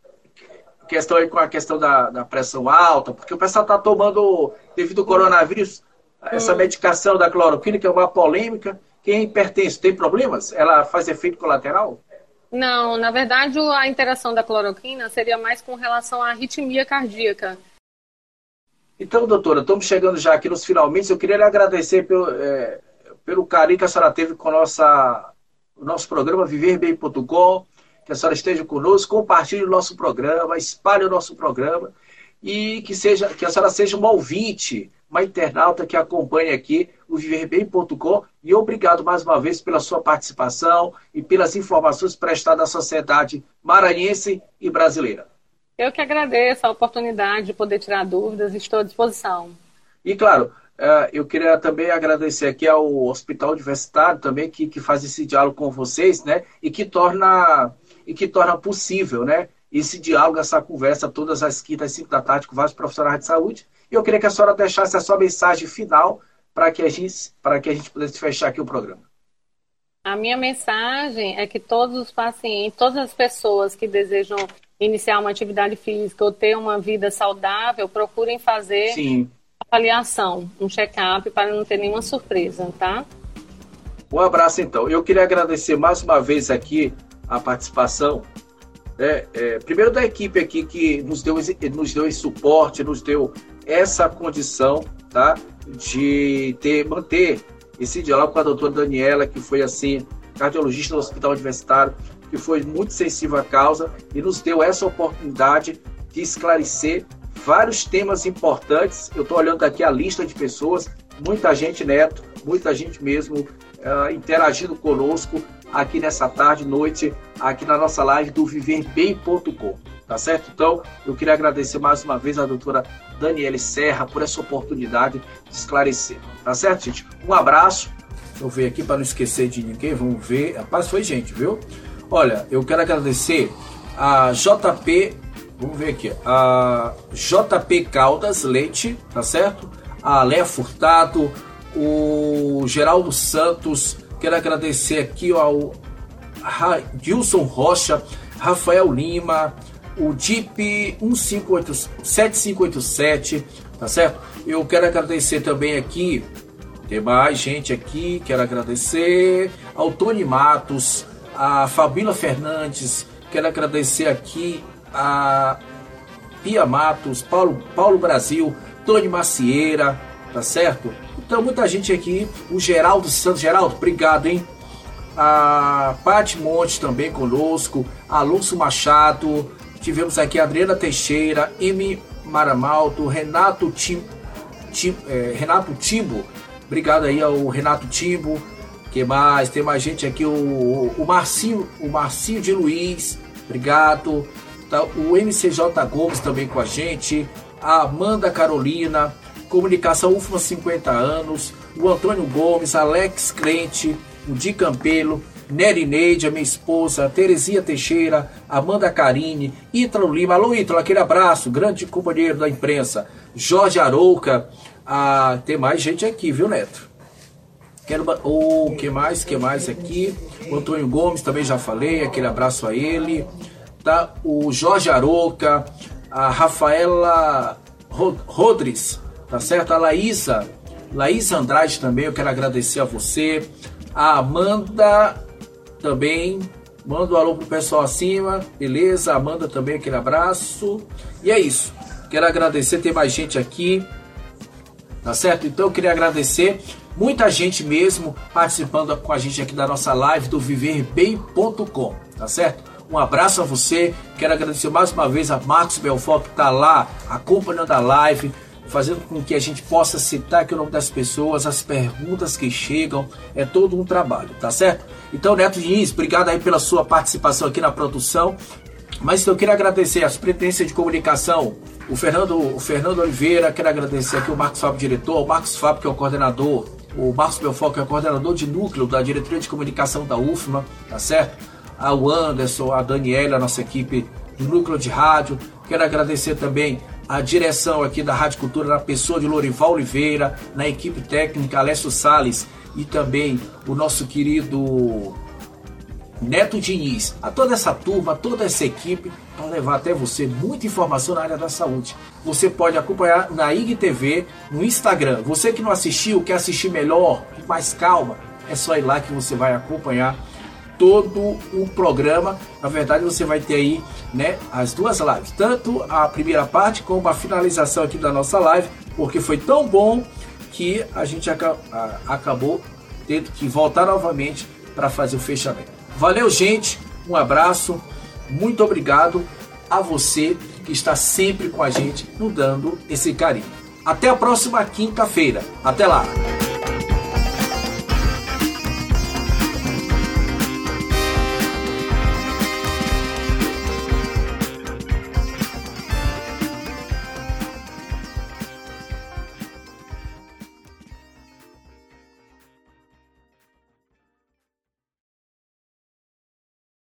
questão aí com a questão da, da pressão alta? Porque o pessoal está tomando, devido ao coronavírus, essa hum. medicação da cloroquina, que é uma polêmica. Quem é hipertenso tem problemas? Ela faz efeito colateral? Não, na verdade a interação da cloroquina seria mais com relação à arritmia cardíaca. Então, doutora, estamos chegando já aqui nos finalmente. Eu queria lhe agradecer pelo, é, pelo carinho que a senhora teve com nossa, o nosso programa viverbem.com, que a senhora esteja conosco, compartilhe o nosso programa, espalhe o nosso programa e que, seja, que a senhora seja uma ouvinte, uma internauta que acompanhe aqui o viverbem.com e obrigado mais uma vez pela sua participação e pelas informações prestadas à sociedade maranhense e brasileira. Eu que agradeço a oportunidade de poder tirar dúvidas estou à disposição. E claro, eu queria também agradecer aqui ao Hospital Universitário também que, que faz esse diálogo com vocês, né? E que torna e que torna possível, né? Esse diálogo, essa conversa todas as quintas, cinco da tarde com vários profissionais de saúde. E eu queria que a senhora deixasse a sua mensagem final para que a gente para que a gente pudesse fechar aqui o programa. A minha mensagem é que todos os pacientes, todas as pessoas que desejam iniciar uma atividade física ou ter uma vida saudável, procurem fazer Sim. Avaliação, um check-up para não ter nenhuma surpresa, tá? Um abraço então. Eu queria agradecer mais uma vez aqui a participação é, é, primeiro da equipe aqui que nos deu, nos deu esse suporte, nos deu essa condição, tá? De ter, manter esse diálogo com a doutora Daniela, que foi assim, cardiologista do Hospital Universitário, que foi muito sensível à causa e nos deu essa oportunidade de esclarecer vários temas importantes. Eu estou olhando aqui a lista de pessoas, muita gente, Neto, muita gente mesmo uh, interagindo conosco aqui nessa tarde, noite, aqui na nossa live do viverbem.com, tá certo? Então, eu queria agradecer mais uma vez a doutora Daniele Serra por essa oportunidade de esclarecer, tá certo, gente? Um abraço. Deixa eu ver aqui para não esquecer de ninguém, vamos ver. Rapaz, foi gente, viu? Olha, eu quero agradecer a JP, vamos ver aqui, a JP Caldas Leite, tá certo? A Léa Furtado, o Geraldo Santos, quero agradecer aqui ao Gilson Rocha, Rafael Lima, o DIP 7587, tá certo? Eu quero agradecer também aqui, tem mais gente aqui, quero agradecer ao Tony Matos, a Fabíola Fernandes, quero agradecer aqui a Pia Matos, Paulo, Paulo Brasil, Tony Macieira, tá certo? Então, muita gente aqui, o Geraldo Santos, Geraldo, obrigado, hein? A Paty Monte também conosco, Alonso Machado, tivemos aqui a Adriana Teixeira, M. Maramalto, Renato Tim, Tim é, Renato Timbo, obrigado aí ao Renato Timbo, que mais? Tem mais gente aqui, o, o Marcinho, o Marcinho de Luiz, obrigado. Tá, o MCJ Gomes também com a gente, a Amanda Carolina, Comunicação UFMA 50 anos, o Antônio Gomes, Alex Crente, o Di Campelo, Nery Neide, a minha esposa, Terezinha Teixeira, Amanda Carine, Ítalo Lima, alô Ítalo, aquele abraço, grande companheiro da imprensa, Jorge Arouca, ah, tem mais gente aqui, viu Neto? Quero o oh, que mais? Que mais aqui? O Antônio Gomes também já falei, aquele abraço a ele. Tá? O Jorge Aroca, a Rafaela Rodrigues, tá certo? A Laísa, Laísa Andrade também, eu quero agradecer a você. A Amanda também, manda um alô pro pessoal acima, beleza? Amanda também, aquele abraço. E é isso. Quero agradecer, tem mais gente aqui, tá certo? Então eu queria agradecer Muita gente mesmo participando com a gente aqui da nossa live do viverbem.com, tá certo? Um abraço a você. Quero agradecer mais uma vez a Marcos Belfort que está lá acompanhando a live, fazendo com que a gente possa citar aqui o nome das pessoas, as perguntas que chegam. É todo um trabalho, tá certo? Então, Neto Diniz, obrigado aí pela sua participação aqui na produção. Mas eu quero agradecer a Superintendência de Comunicação, o Fernando, o Fernando Oliveira, quero agradecer aqui o Marcos Fábio, diretor, o Marcos Fábio, que é o coordenador o Marcos Belfort, que é coordenador de núcleo da Diretoria de Comunicação da UFMA, tá certo? Ao Anderson, a Daniela, a nossa equipe do núcleo de rádio. Quero agradecer também a direção aqui da Rádio Cultura, na pessoa de Lorival Oliveira, na equipe técnica Alessio Sales e também o nosso querido Neto Diniz, a toda essa turma, toda essa equipe, para levar até você muita informação na área da saúde. Você pode acompanhar na IGTV, no Instagram. Você que não assistiu, quer assistir melhor, mais calma, é só ir lá que você vai acompanhar todo o programa. Na verdade, você vai ter aí né, as duas lives, tanto a primeira parte como a finalização aqui da nossa live, porque foi tão bom que a gente acabou tendo que voltar novamente para fazer o fechamento. Valeu, gente. Um abraço. Muito obrigado a você que está sempre com a gente, nos dando esse carinho. Até a próxima quinta-feira. Até lá.